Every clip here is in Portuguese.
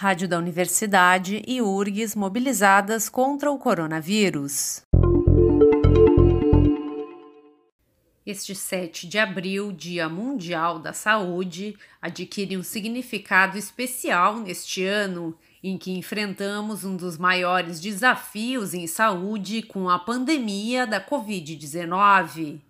Rádio da Universidade e URGS mobilizadas contra o coronavírus. Este 7 de abril, Dia Mundial da Saúde, adquire um significado especial neste ano em que enfrentamos um dos maiores desafios em saúde com a pandemia da Covid-19.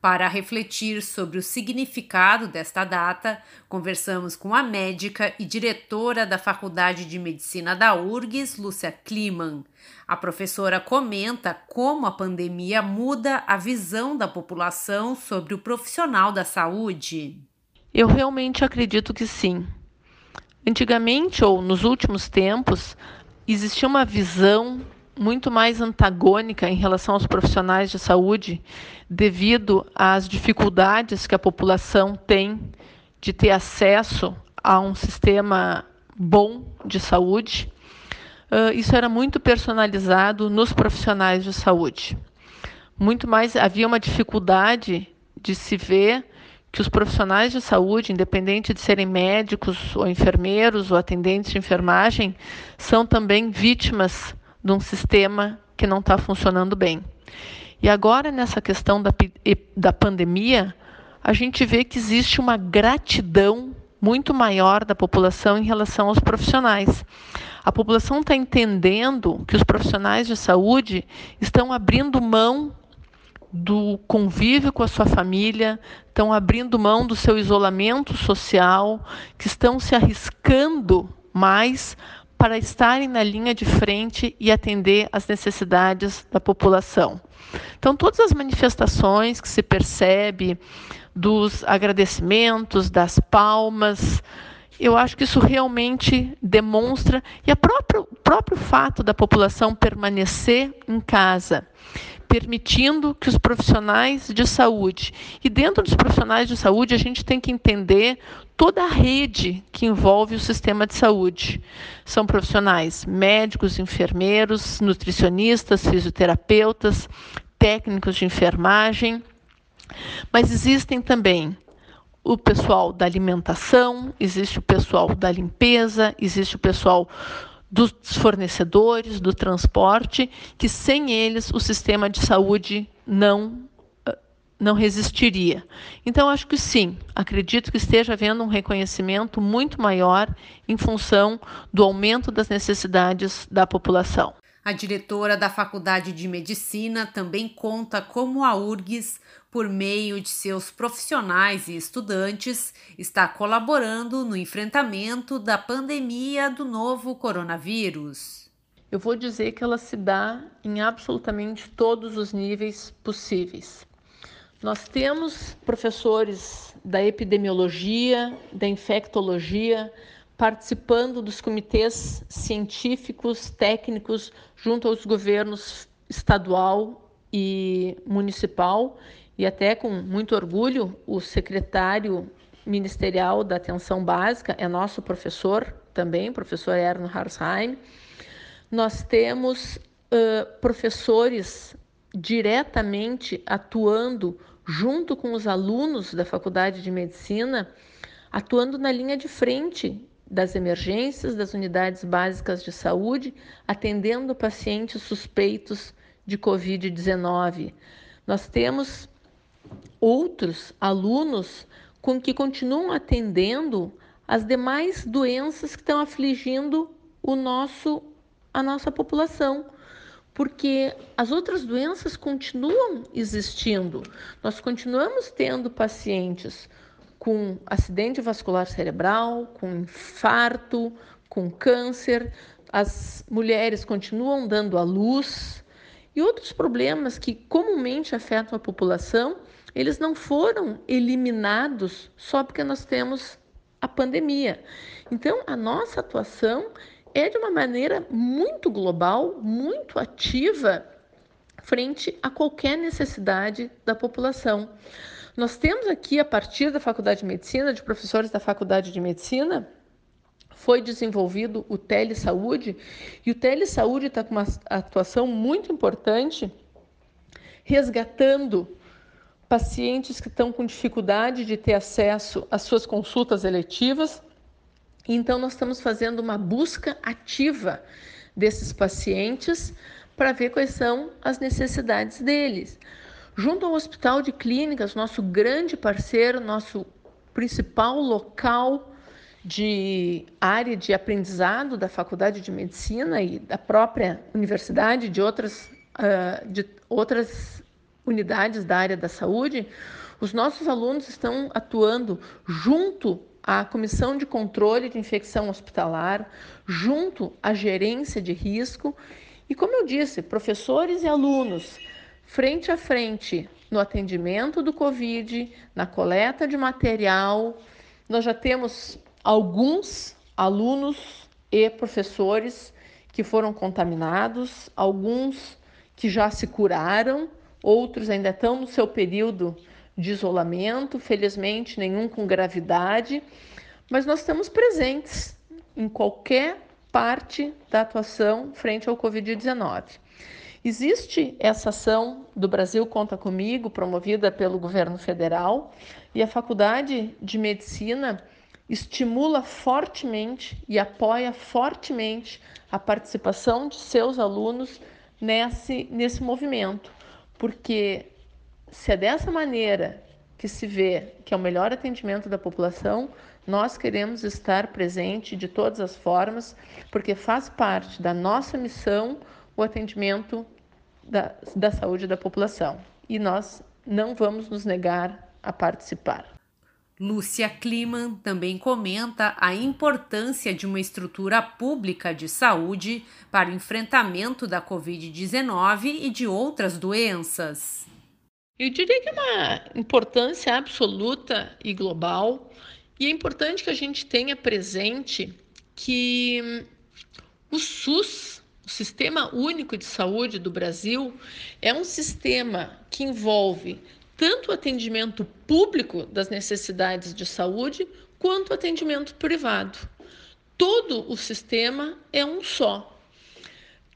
Para refletir sobre o significado desta data, conversamos com a médica e diretora da Faculdade de Medicina da URGS, Lúcia Kliman. A professora comenta como a pandemia muda a visão da população sobre o profissional da saúde. Eu realmente acredito que sim. Antigamente ou nos últimos tempos, existia uma visão muito mais antagônica em relação aos profissionais de saúde, devido às dificuldades que a população tem de ter acesso a um sistema bom de saúde. Uh, isso era muito personalizado nos profissionais de saúde. Muito mais havia uma dificuldade de se ver que os profissionais de saúde, independente de serem médicos ou enfermeiros ou atendentes de enfermagem, são também vítimas de um sistema que não está funcionando bem. E agora, nessa questão da, da pandemia, a gente vê que existe uma gratidão muito maior da população em relação aos profissionais. A população está entendendo que os profissionais de saúde estão abrindo mão do convívio com a sua família, estão abrindo mão do seu isolamento social, que estão se arriscando mais para estarem na linha de frente e atender às necessidades da população. Então, todas as manifestações que se percebe dos agradecimentos, das palmas, eu acho que isso realmente demonstra, e o próprio, próprio fato da população permanecer em casa, permitindo que os profissionais de saúde, e dentro dos profissionais de saúde, a gente tem que entender toda a rede que envolve o sistema de saúde. São profissionais médicos, enfermeiros, nutricionistas, fisioterapeutas, técnicos de enfermagem, mas existem também o pessoal da alimentação, existe o pessoal da limpeza, existe o pessoal dos fornecedores, do transporte, que sem eles o sistema de saúde não eh, não resistiria. Então acho que sim, acredito que esteja havendo um reconhecimento muito maior em função do aumento das necessidades da população. A diretora da Faculdade de Medicina também conta como a URGS, por meio de seus profissionais e estudantes, está colaborando no enfrentamento da pandemia do novo coronavírus. Eu vou dizer que ela se dá em absolutamente todos os níveis possíveis. Nós temos professores da epidemiologia, da infectologia, participando dos comitês científicos, técnicos, junto aos governos estadual e municipal, e até com muito orgulho, o secretário ministerial da atenção básica é nosso professor também, professor Erno Harsheim. Nós temos uh, professores diretamente atuando junto com os alunos da Faculdade de Medicina, atuando na linha de frente das emergências das unidades básicas de saúde, atendendo pacientes suspeitos de Covid-19. Nós temos outros alunos com que continuam atendendo as demais doenças que estão afligindo o nosso a nossa população, porque as outras doenças continuam existindo. Nós continuamos tendo pacientes com acidente vascular cerebral, com infarto, com câncer, as mulheres continuam dando à luz e outros problemas que comumente afetam a população, eles não foram eliminados só porque nós temos a pandemia. Então, a nossa atuação é de uma maneira muito global, muito ativa frente a qualquer necessidade da população. Nós temos aqui, a partir da Faculdade de Medicina, de professores da Faculdade de Medicina, foi desenvolvido o Telesaúde, e o Telesaúde está com uma atuação muito importante, resgatando pacientes que estão com dificuldade de ter acesso às suas consultas eletivas, Então, nós estamos fazendo uma busca ativa desses pacientes para ver quais são as necessidades deles. Junto ao Hospital de Clínicas, nosso grande parceiro, nosso principal local de área de aprendizado da Faculdade de Medicina e da própria universidade, de outras, uh, de outras unidades da área da saúde, os nossos alunos estão atuando junto à Comissão de Controle de Infecção Hospitalar, junto à gerência de risco. E, como eu disse, professores e alunos frente a frente no atendimento do Covid, na coleta de material. Nós já temos alguns alunos e professores que foram contaminados, alguns que já se curaram, outros ainda estão no seu período de isolamento, felizmente nenhum com gravidade, mas nós estamos presentes em qualquer parte da atuação frente ao Covid-19. Existe essa ação do Brasil Conta Comigo, promovida pelo governo federal, e a Faculdade de Medicina estimula fortemente e apoia fortemente a participação de seus alunos nesse, nesse movimento, porque se é dessa maneira que se vê que é o melhor atendimento da população, nós queremos estar presente de todas as formas, porque faz parte da nossa missão o atendimento da, da saúde da população e nós não vamos nos negar a participar. Lúcia Kliman também comenta a importância de uma estrutura pública de saúde para o enfrentamento da Covid-19 e de outras doenças. Eu diria que é uma importância absoluta e global, e é importante que a gente tenha presente que o SUS o Sistema Único de Saúde do Brasil é um sistema que envolve tanto o atendimento público das necessidades de saúde quanto o atendimento privado. Todo o sistema é um só.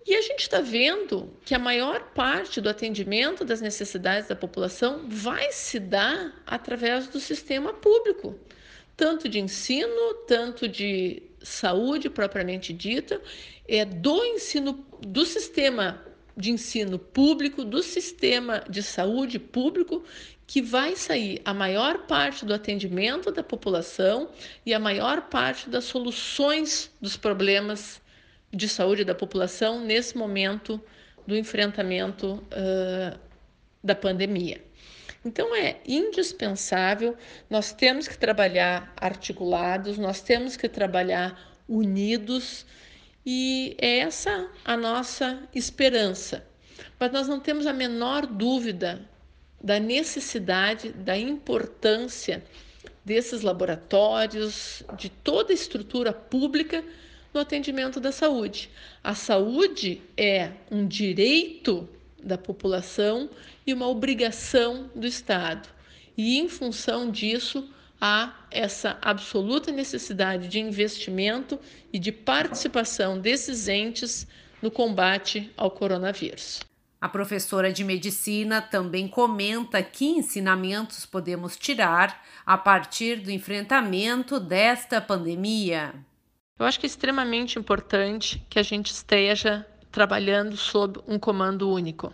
E a gente está vendo que a maior parte do atendimento das necessidades da população vai se dar através do sistema público, tanto de ensino, tanto de saúde propriamente dita, é do ensino do sistema de ensino público, do sistema de saúde público, que vai sair a maior parte do atendimento da população e a maior parte das soluções dos problemas de saúde da população nesse momento do enfrentamento uh, da pandemia. Então é indispensável, nós temos que trabalhar articulados, nós temos que trabalhar unidos e é essa a nossa esperança. Mas nós não temos a menor dúvida da necessidade, da importância desses laboratórios, de toda a estrutura pública no atendimento da saúde. A saúde é um direito da população e uma obrigação do Estado. E em função disso, há essa absoluta necessidade de investimento e de participação desses entes no combate ao coronavírus. A professora de medicina também comenta que ensinamentos podemos tirar a partir do enfrentamento desta pandemia. Eu acho que é extremamente importante que a gente esteja trabalhando sob um comando único.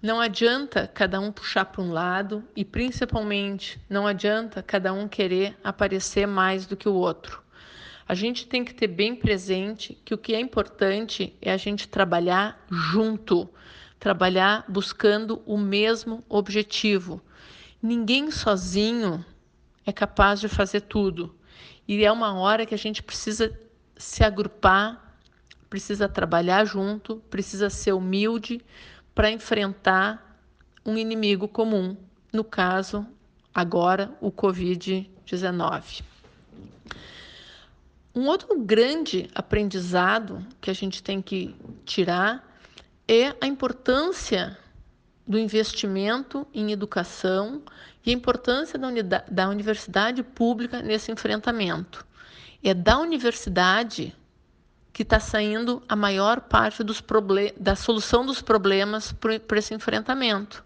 Não adianta cada um puxar para um lado e, principalmente, não adianta cada um querer aparecer mais do que o outro. A gente tem que ter bem presente que o que é importante é a gente trabalhar junto, trabalhar buscando o mesmo objetivo. Ninguém sozinho é capaz de fazer tudo. E é uma hora que a gente precisa se agrupar, precisa trabalhar junto, precisa ser humilde para enfrentar um inimigo comum, no caso, agora, o Covid-19. Um outro grande aprendizado que a gente tem que tirar é a importância do investimento em educação e a importância da, unidade, da universidade pública nesse enfrentamento. É da universidade que está saindo a maior parte da solução dos problemas para esse enfrentamento.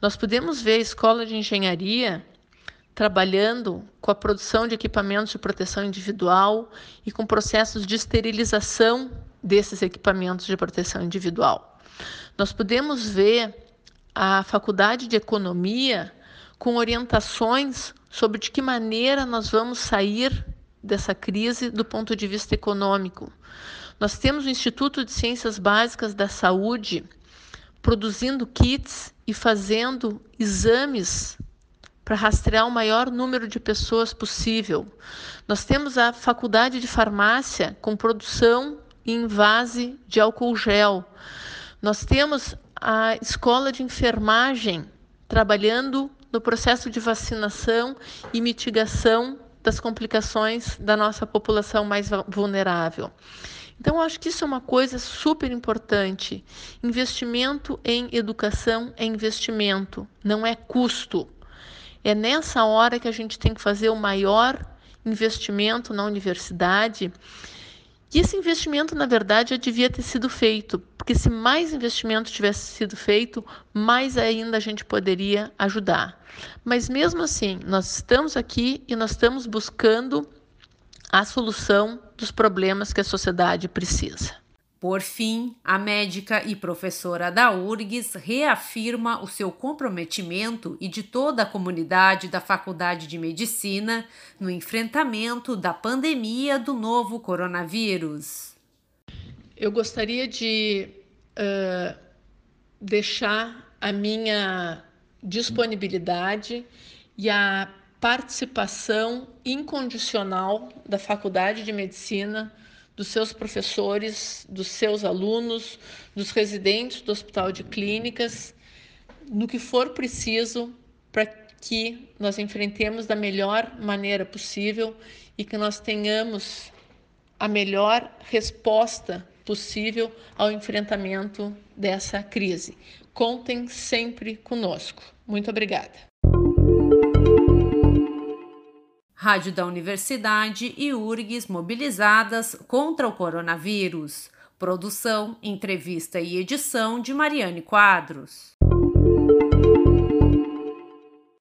Nós podemos ver a escola de engenharia trabalhando com a produção de equipamentos de proteção individual e com processos de esterilização desses equipamentos de proteção individual. Nós podemos ver a Faculdade de Economia com orientações sobre de que maneira nós vamos sair dessa crise do ponto de vista econômico. Nós temos o Instituto de Ciências Básicas da Saúde produzindo kits e fazendo exames para rastrear o maior número de pessoas possível. Nós temos a Faculdade de Farmácia com produção em vase de álcool gel. Nós temos a Escola de Enfermagem trabalhando no processo de vacinação e mitigação das complicações da nossa população mais vulnerável. Então, acho que isso é uma coisa super importante. Investimento em educação é investimento, não é custo. É nessa hora que a gente tem que fazer o maior investimento na universidade. E esse investimento, na verdade, já devia ter sido feito, porque se mais investimento tivesse sido feito, mais ainda a gente poderia ajudar. Mas mesmo assim, nós estamos aqui e nós estamos buscando a solução dos problemas que a sociedade precisa. Por fim, a médica e professora da URGS reafirma o seu comprometimento e de toda a comunidade da Faculdade de Medicina no enfrentamento da pandemia do novo coronavírus. Eu gostaria de uh, deixar a minha disponibilidade e a participação incondicional da Faculdade de Medicina dos seus professores, dos seus alunos, dos residentes do Hospital de Clínicas, no que for preciso para que nós enfrentemos da melhor maneira possível e que nós tenhamos a melhor resposta possível ao enfrentamento dessa crise. Contem sempre conosco. Muito obrigada. Rádio da Universidade e URGS mobilizadas contra o coronavírus. Produção, entrevista e edição de Mariane Quadros.